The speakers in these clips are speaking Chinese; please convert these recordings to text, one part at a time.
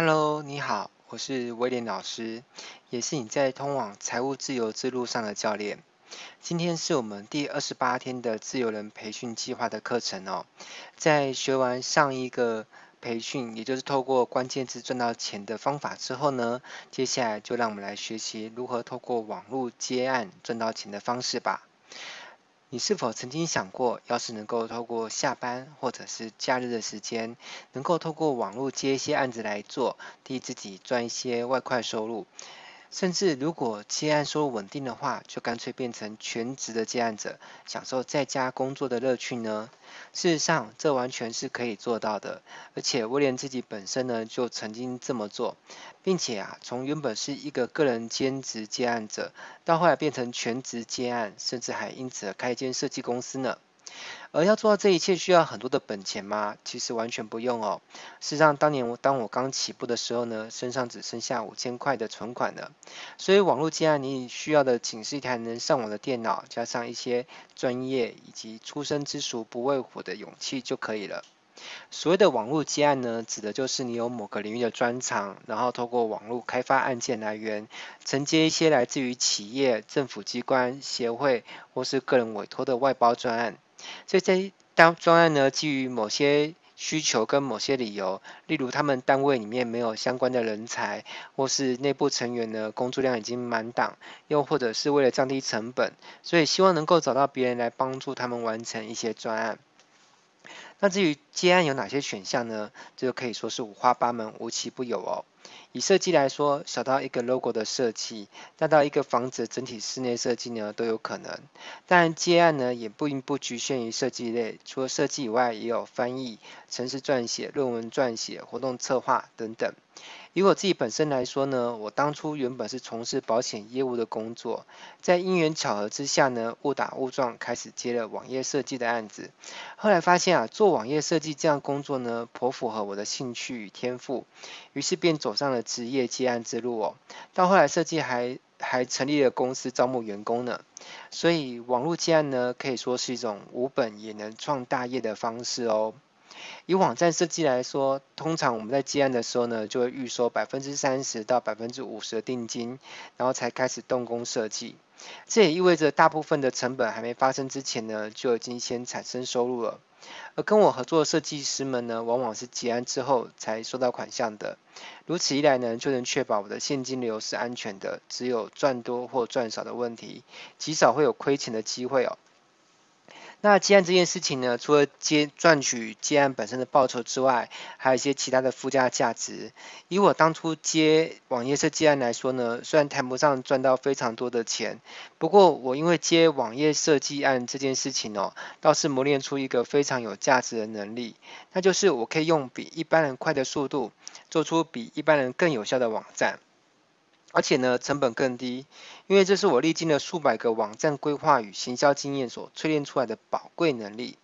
Hello，你好，我是威廉老师，也是你在通往财务自由之路上的教练。今天是我们第二十八天的自由人培训计划的课程哦。在学完上一个培训，也就是透过关键字赚到钱的方法之后呢，接下来就让我们来学习如何透过网络接案赚到钱的方式吧。你是否曾经想过，要是能够透过下班或者是假日的时间，能够透过网络接一些案子来做，替自己赚一些外快收入？甚至如果接案收入稳定的话，就干脆变成全职的接案者，享受在家工作的乐趣呢？事实上，这完全是可以做到的。而且威廉自己本身呢，就曾经这么做，并且啊，从原本是一个个人兼职接案者，到后来变成全职接案，甚至还因此开一间设计公司呢。而要做到这一切，需要很多的本钱吗？其实完全不用哦。事实上，当年我当我刚起步的时候呢，身上只剩下五千块的存款了。所以网络接案，你需要的仅是一台能上网的电脑，加上一些专业以及初生之熟不畏虎的勇气就可以了。所谓的网络接案呢，指的就是你有某个领域的专长，然后透过网络开发案件来源，承接一些来自于企业、政府机关、协会或是个人委托的外包专案。所以这当专案呢，基于某些需求跟某些理由，例如他们单位里面没有相关的人才，或是内部成员呢工作量已经满档，又或者是为了降低成本，所以希望能够找到别人来帮助他们完成一些专案。那至于接案有哪些选项呢？这个可以说是五花八门、无奇不有哦。以设计来说，小到一个 logo 的设计，大到一个房子整体室内设计呢，都有可能。但，接案呢也并不局限于设计类，除了设计以外，也有翻译、程式撰写、论文撰写、活动策划等等。以我自己本身来说呢，我当初原本是从事保险业务的工作，在因缘巧合之下呢，误打误撞开始接了网页设计的案子。后来发现啊，做网页设计这样工作呢，颇符合我的兴趣与天赋，于是便走上了职业接案之路哦。到后来设计还还成立了公司招募员工呢，所以网络接案呢，可以说是一种无本也能创大业的方式哦。以网站设计来说，通常我们在接案的时候呢，就会预收百分之三十到百分之五十的定金，然后才开始动工设计。这也意味着大部分的成本还没发生之前呢，就已经先产生收入了。而跟我合作的设计师们呢，往往是结案之后才收到款项的。如此一来呢，就能确保我的现金流是安全的，只有赚多或赚少的问题，极少会有亏钱的机会哦。那接案这件事情呢，除了接赚取接案本身的报酬之外，还有一些其他的附加价值。以我当初接网页设计案来说呢，虽然谈不上赚到非常多的钱，不过我因为接网页设计案这件事情哦，倒是磨练出一个非常有价值的能力，那就是我可以用比一般人快的速度，做出比一般人更有效的网站。而且呢，成本更低，因为这是我历经了数百个网站规划与行销经验所淬炼出来的宝贵能力，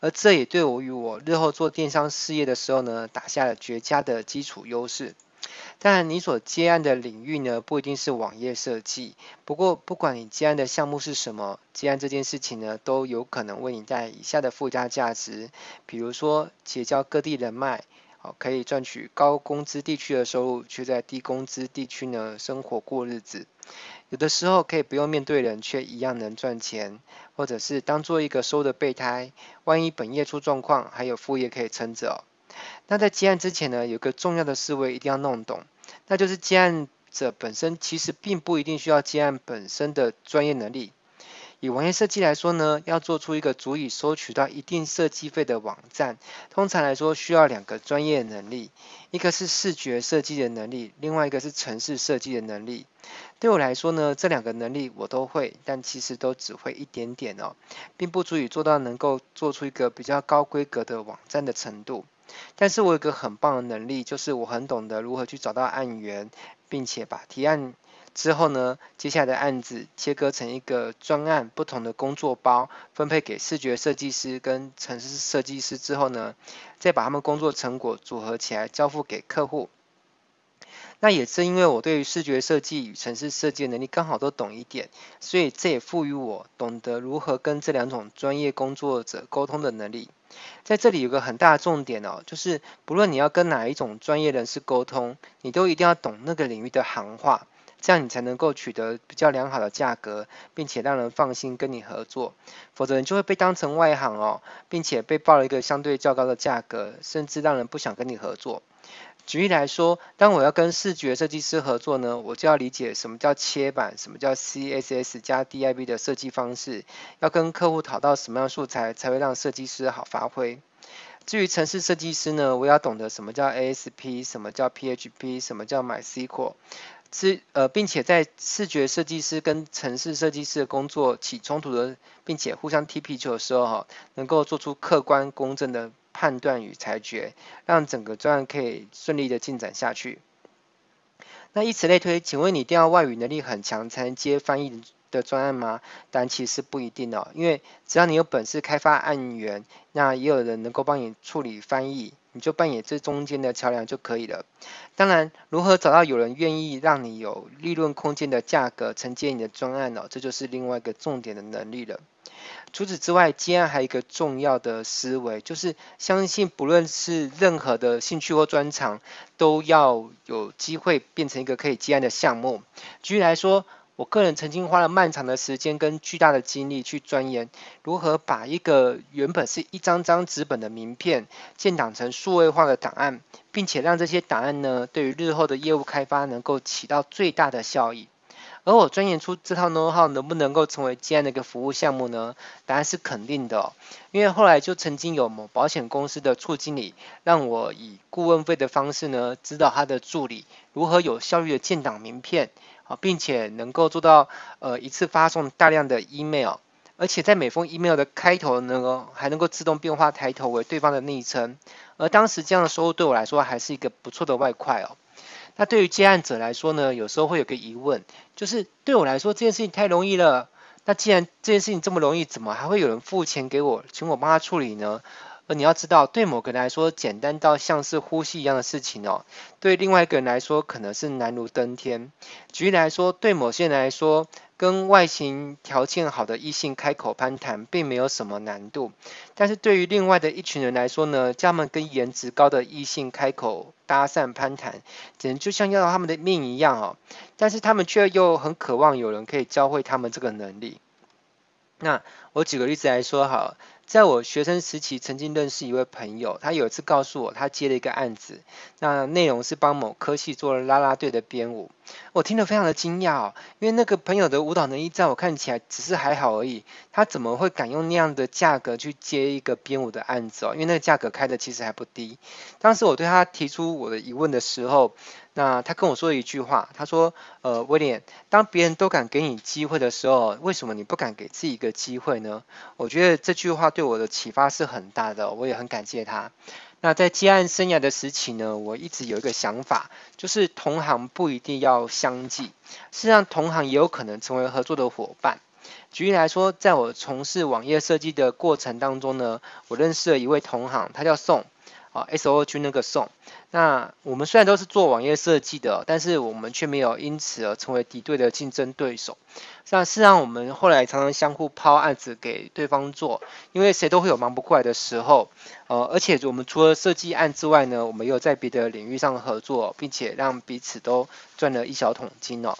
而这也对我与我日后做电商事业的时候呢，打下了绝佳的基础优势。当然，你所接案的领域呢，不一定是网页设计，不过不管你接案的项目是什么，接案这件事情呢，都有可能为你带以下的附加价值，比如说结交各地人脉。好，可以赚取高工资地区的收入，却在低工资地区呢生活过日子。有的时候可以不用面对人，却一样能赚钱，或者是当做一个收的备胎，万一本业出状况，还有副业可以撑着哦。那在接案之前呢，有个重要的思维一定要弄懂，那就是接案者本身其实并不一定需要接案本身的专业能力。以网页设计来说呢，要做出一个足以收取到一定设计费的网站，通常来说需要两个专业能力，一个是视觉设计的能力，另外一个是程式设计的能力。对我来说呢，这两个能力我都会，但其实都只会一点点哦，并不足以做到能够做出一个比较高规格的网站的程度。但是我有一个很棒的能力，就是我很懂得如何去找到案源，并且把提案。之后呢，接下来的案子切割成一个专案，不同的工作包分配给视觉设计师跟城市设计师之后呢，再把他们工作成果组合起来交付给客户。那也正因为我对于视觉设计与城市设计能力刚好都懂一点，所以这也赋予我懂得如何跟这两种专业工作者沟通的能力。在这里有个很大的重点哦，就是不论你要跟哪一种专业人士沟通，你都一定要懂那个领域的行话，这样你才能够取得比较良好的价格，并且让人放心跟你合作。否则你就会被当成外行哦，并且被报了一个相对较高的价格，甚至让人不想跟你合作。举例来说，当我要跟视觉设计师合作呢，我就要理解什么叫切板，什么叫 CSS 加 DIV 的设计方式，要跟客户讨到什么样素材才会让设计师好发挥。至于程式设计师呢，我要懂得什么叫 ASP，什么叫 PHP，什么叫 MySQL。是呃，并且在视觉设计师跟城市设计师的工作起冲突的，并且互相踢皮球的时候哈，能够做出客观公正的。判断与裁决，让整个专案可以顺利的进展下去。那以此类推，请问你一定要外语能力很强才能接翻译的专案吗？但其实不一定哦，因为只要你有本事开发案源，那也有人能够帮你处理翻译，你就扮演这中间的桥梁就可以了。当然，如何找到有人愿意让你有利润空间的价格承接你的专案哦，这就是另外一个重点的能力了。除此之外，接案还有一个重要的思维，就是相信不论是任何的兴趣或专长，都要有机会变成一个可以接案的项目。举例来说，我个人曾经花了漫长的时间跟巨大的精力去钻研，如何把一个原本是一张张纸本的名片，建档成数位化的档案，并且让这些档案呢，对于日后的业务开发能够起到最大的效益。而我钻研出这套 know-how 能不能够成为接案的一个服务项目呢？答案是肯定的，因为后来就曾经有某保险公司的处经理，让我以顾问费的方式呢，指导他的助理如何有效率的建档名片，啊，并且能够做到呃一次发送大量的 email，而且在每封 email 的开头呢，还能够自动变化抬头为对方的昵称，而当时这样的收入对我来说还是一个不错的外快哦。那对于接案者来说呢，有时候会有个疑问，就是对我来说这件事情太容易了。那既然这件事情这么容易，怎么还会有人付钱给我，请我帮他处理呢？而你要知道，对某个人来说简单到像是呼吸一样的事情哦，对另外一个人来说可能是难如登天。举例来说，对某些人来说，跟外形条件好的异性开口攀谈，并没有什么难度，但是对于另外的一群人来说呢，叫他们跟颜值高的异性开口搭讪攀谈，简直就像要他们的命一样哦。但是他们却又很渴望有人可以教会他们这个能力。那我举个例子来说好。在我学生时期，曾经认识一位朋友，他有一次告诉我，他接了一个案子，那内容是帮某科系做了啦啦队的编舞。我听得非常的惊讶哦，因为那个朋友的舞蹈能力在我看起来只是还好而已，他怎么会敢用那样的价格去接一个编舞的案子哦？因为那个价格开的其实还不低。当时我对他提出我的疑问的时候，那他跟我说一句话，他说：“呃，威廉，当别人都敢给你机会的时候，为什么你不敢给自己一个机会呢？”我觉得这句话对我的启发是很大的，我也很感谢他。那在接案生涯的时期呢，我一直有一个想法，就是同行不一定要相忌，事实上同行也有可能成为合作的伙伴。举例来说，在我从事网页设计的过程当中呢，我认识了一位同行，他叫宋。啊 S O G 那个宋，那我们虽然都是做网页设计的，但是我们却没有因此而成为敌对的竞争对手。那事实上，我们后来常常相互抛案子给对方做，因为谁都会有忙不过来的时候。呃，而且我们除了设计案之外呢，我们也有在别的领域上合作，并且让彼此都赚了一小桶金哦。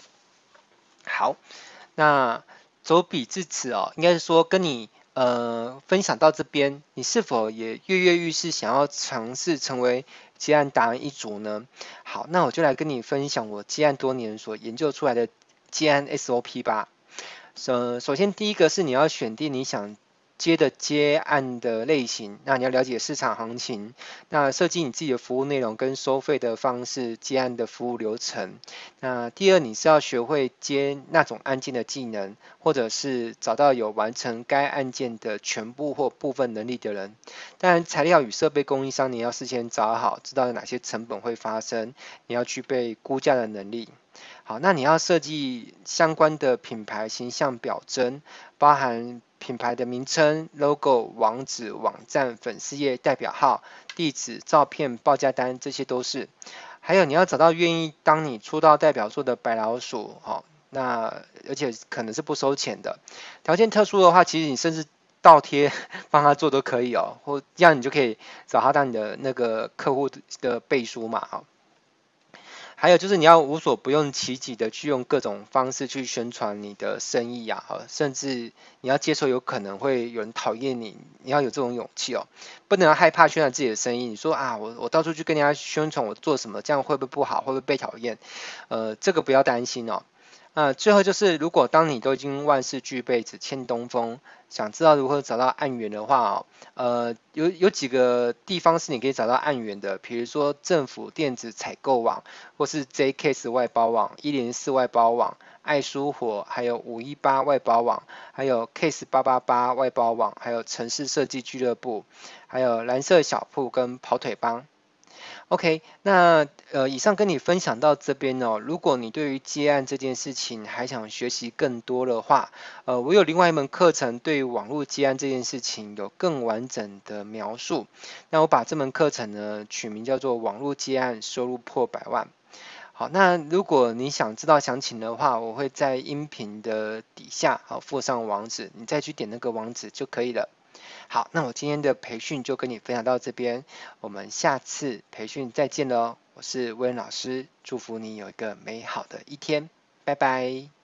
好，那走笔至此哦，应该是说跟你。呃，分享到这边，你是否也跃跃欲试，想要尝试成为接案达人一族呢？好，那我就来跟你分享我接案多年所研究出来的接案 SOP 吧。呃，首先第一个是你要选定你想。接的接案的类型，那你要了解市场行情，那设计你自己的服务内容跟收费的方式，接案的服务流程。那第二，你是要学会接那种案件的技能，或者是找到有完成该案件的全部或部分能力的人。当然，材料与设备供应商你要事先找好，知道有哪些成本会发生，你要具备估价的能力。好，那你要设计相关的品牌形象表征，包含。品牌的名称、logo、网址、网站、粉丝页、代表号、地址、照片、报价单，这些都是。还有你要找到愿意当你出道代表作的白老鼠，哦，那而且可能是不收钱的，条件特殊的话，其实你甚至倒贴 帮他做都可以哦，或这样你就可以找他当你的那个客户的背书嘛，哈。还有就是你要无所不用其极的去用各种方式去宣传你的生意呀，甚至你要接受有可能会有人讨厌你，你要有这种勇气哦，不能害怕宣传自己的生意。你说啊，我我到处去跟人家宣传我做什么，这样会不会不好，会不会被讨厌？呃，这个不要担心哦。那最后就是，如果当你都已经万事俱备，只欠东风，想知道如何找到案源的话哦，呃，有有几个地方是你可以找到案源的，比如说政府电子采购网，或是 JCase 外包网、一零四外包网、爱书火，还有五一八外包网，还有 Case 八八八外包网，还有城市设计俱乐部，还有蓝色小铺跟跑腿帮。OK，那呃，以上跟你分享到这边哦。如果你对于接案这件事情还想学习更多的话，呃，我有另外一门课程，对于网络接案这件事情有更完整的描述。那我把这门课程呢取名叫做《网络接案收入破百万》。好，那如果你想知道详情的话，我会在音频的底下好附上网址，你再去点那个网址就可以了。好，那我今天的培训就跟你分享到这边，我们下次培训再见喽。我是威恩老师，祝福你有一个美好的一天，拜拜。